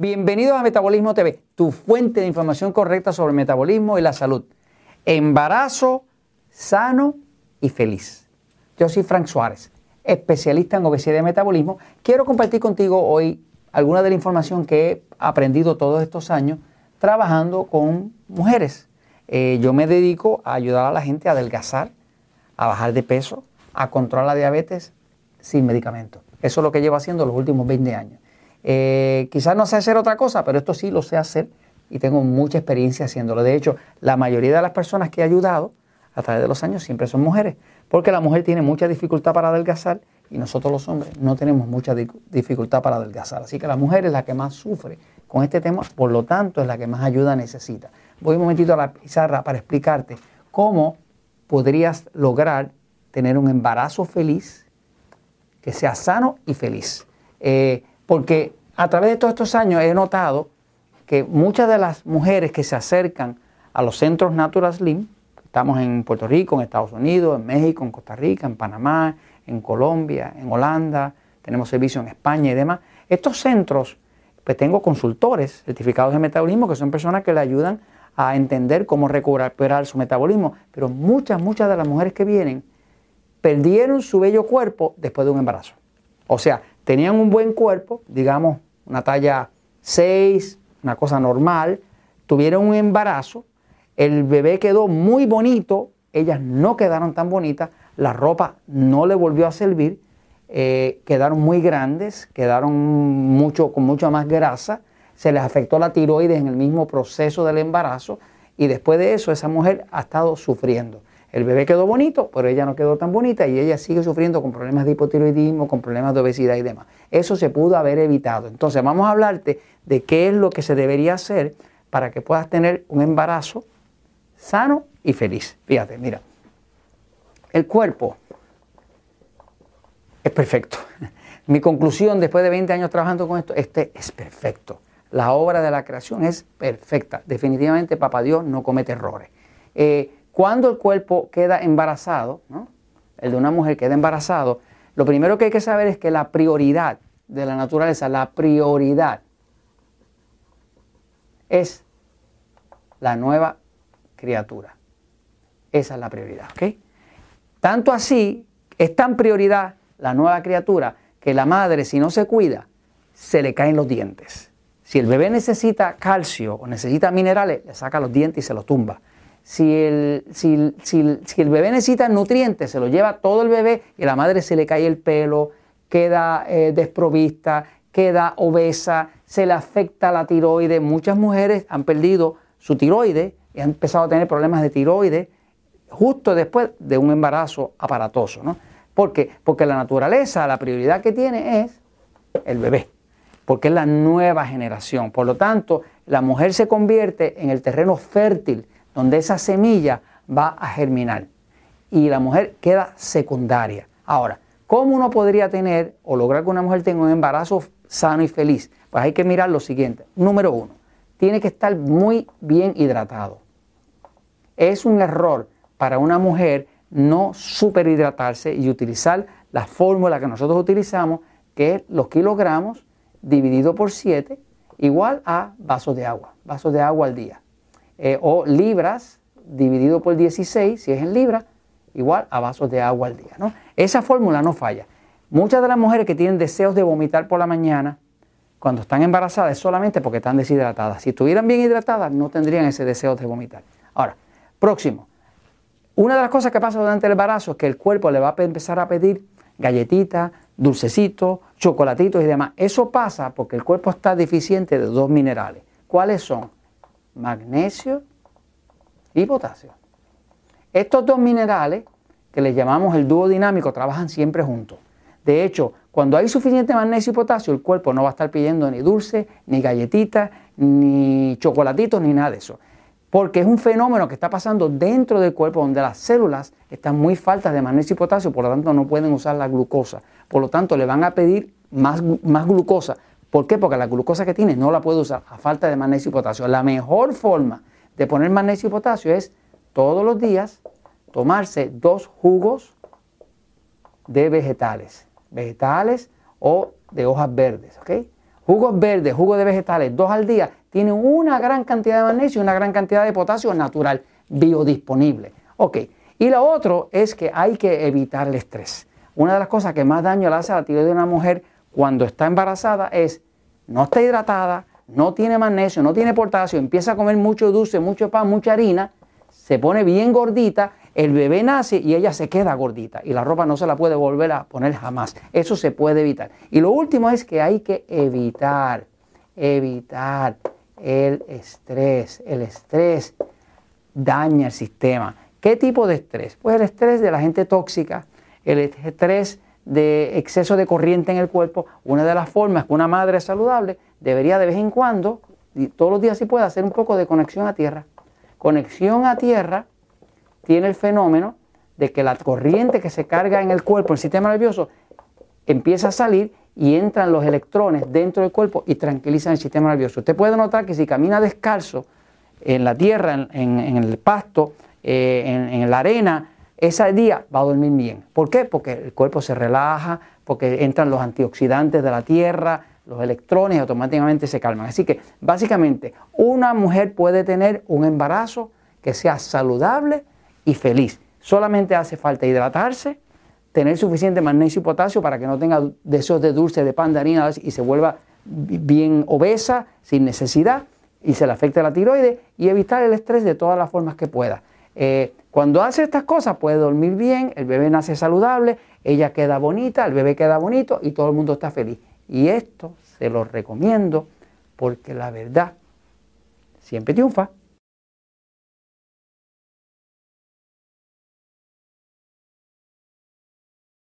Bienvenidos a Metabolismo TV, tu fuente de información correcta sobre el metabolismo y la salud. Embarazo sano y feliz. Yo soy Frank Suárez, especialista en obesidad y metabolismo. Quiero compartir contigo hoy alguna de la información que he aprendido todos estos años trabajando con mujeres. Eh, yo me dedico a ayudar a la gente a adelgazar, a bajar de peso, a controlar la diabetes sin medicamentos. Eso es lo que llevo haciendo los últimos 20 años. Eh, quizás no sé hacer otra cosa, pero esto sí lo sé hacer y tengo mucha experiencia haciéndolo. De hecho, la mayoría de las personas que he ayudado a través de los años siempre son mujeres, porque la mujer tiene mucha dificultad para adelgazar y nosotros los hombres no tenemos mucha dificultad para adelgazar. Así que la mujer es la que más sufre con este tema, por lo tanto es la que más ayuda necesita. Voy un momentito a la pizarra para explicarte cómo podrías lograr tener un embarazo feliz, que sea sano y feliz. Eh, porque a través de todos estos años he notado que muchas de las mujeres que se acercan a los centros Natural Slim, estamos en Puerto Rico, en Estados Unidos, en México, en Costa Rica, en Panamá, en Colombia, en Holanda, tenemos servicio en España y demás. Estos centros, pues tengo consultores certificados de metabolismo que son personas que le ayudan a entender cómo recuperar su metabolismo, pero muchas, muchas de las mujeres que vienen perdieron su bello cuerpo después de un embarazo. O sea, tenían un buen cuerpo, digamos una talla 6, una cosa normal, tuvieron un embarazo, el bebé quedó muy bonito, ellas no quedaron tan bonitas, la ropa no le volvió a servir, eh, quedaron muy grandes, quedaron mucho, con mucha más grasa, se les afectó la tiroides en el mismo proceso del embarazo y después de eso esa mujer ha estado sufriendo. El bebé quedó bonito, pero ella no quedó tan bonita y ella sigue sufriendo con problemas de hipotiroidismo, con problemas de obesidad y demás. Eso se pudo haber evitado. Entonces vamos a hablarte de qué es lo que se debería hacer para que puedas tener un embarazo sano y feliz. Fíjate, mira, el cuerpo es perfecto. Mi conclusión después de 20 años trabajando con esto, este es perfecto. La obra de la creación es perfecta. Definitivamente Papá Dios no comete errores. Eh, cuando el cuerpo queda embarazado, el de una mujer queda embarazado, lo primero que hay que saber es que la prioridad de la naturaleza, la prioridad es la nueva criatura. Esa es la prioridad, ¿ok? Tanto así, es tan prioridad la nueva criatura que la madre, si no se cuida, se le caen los dientes. Si el bebé necesita calcio o necesita minerales, le saca los dientes y se los tumba si el, si, el, bebé necesita nutrientes, se lo lleva todo el bebé y a la madre se le cae el pelo, queda eh, desprovista, queda obesa, se le afecta la tiroides. Muchas mujeres han perdido su tiroides y han empezado a tener problemas de tiroides justo después de un embarazo aparatoso. ¿no? ¿Por qué? Porque la naturaleza, la prioridad que tiene es el bebé, porque es la nueva generación. Por lo tanto, la mujer se convierte en el terreno fértil donde esa semilla va a germinar y la mujer queda secundaria. Ahora, ¿cómo uno podría tener o lograr que una mujer tenga un embarazo sano y feliz? Pues hay que mirar lo siguiente. Número uno, tiene que estar muy bien hidratado. Es un error para una mujer no superhidratarse y utilizar la fórmula que nosotros utilizamos, que es los kilogramos dividido por 7, igual a vasos de agua, vasos de agua al día. Eh, o libras dividido por 16, si es en libras, igual a vasos de agua al día. ¿no? Esa fórmula no falla. Muchas de las mujeres que tienen deseos de vomitar por la mañana, cuando están embarazadas, es solamente porque están deshidratadas. Si estuvieran bien hidratadas, no tendrían ese deseo de vomitar. Ahora, próximo. Una de las cosas que pasa durante el embarazo es que el cuerpo le va a empezar a pedir galletitas, dulcecitos, chocolatitos y demás. Eso pasa porque el cuerpo está deficiente de dos minerales. ¿Cuáles son? Magnesio y potasio. Estos dos minerales, que les llamamos el dúo dinámico, trabajan siempre juntos. De hecho, cuando hay suficiente magnesio y potasio, el cuerpo no va a estar pidiendo ni dulce, ni galletitas, ni chocolatitos, ni nada de eso. Porque es un fenómeno que está pasando dentro del cuerpo donde las células están muy faltas de magnesio y potasio, por lo tanto no pueden usar la glucosa. Por lo tanto, le van a pedir más, más glucosa ¿Por qué? Porque la glucosa que tiene no la puede usar a falta de magnesio y potasio. La mejor forma de poner magnesio y potasio es todos los días tomarse dos jugos de vegetales, vegetales o de hojas verdes, ¿ok? jugos verdes, jugos de vegetales, dos al día, tienen una gran cantidad de magnesio y una gran cantidad de potasio natural, biodisponible. Ok, y lo otro es que hay que evitar el estrés. Una de las cosas que más daño le hace a la tiroides de una mujer cuando está embarazada es no está hidratada, no tiene magnesio, no tiene potasio, empieza a comer mucho dulce, mucho pan, mucha harina, se pone bien gordita, el bebé nace y ella se queda gordita y la ropa no se la puede volver a poner jamás. Eso se puede evitar. Y lo último es que hay que evitar, evitar el estrés. El estrés daña el sistema. ¿Qué tipo de estrés? Pues el estrés de la gente tóxica, el estrés de exceso de corriente en el cuerpo. Una de las formas que una madre saludable debería de vez en cuando, todos los días si puede, hacer un poco de conexión a tierra. Conexión a tierra tiene el fenómeno de que la corriente que se carga en el cuerpo, el sistema nervioso, empieza a salir y entran los electrones dentro del cuerpo y tranquilizan el sistema nervioso. Usted puede notar que si camina descalzo en la tierra, en, el pasto, eh, en, la arena, ese día va a dormir bien. ¿Por qué? Porque el cuerpo se relaja, porque entran los antioxidantes de la tierra, los electrones y automáticamente se calman. Así que básicamente una mujer puede tener un embarazo que sea saludable y feliz. Solamente hace falta hidratarse, tener suficiente magnesio y potasio para que no tenga deseos de dulce, de pan, de harina y se vuelva bien obesa sin necesidad y se le afecte la tiroides y evitar el estrés de todas las formas que pueda. Eh, cuando hace estas cosas puede dormir bien, el bebé nace saludable, ella queda bonita, el bebé queda bonito y todo el mundo está feliz. Y esto se lo recomiendo porque la verdad siempre triunfa.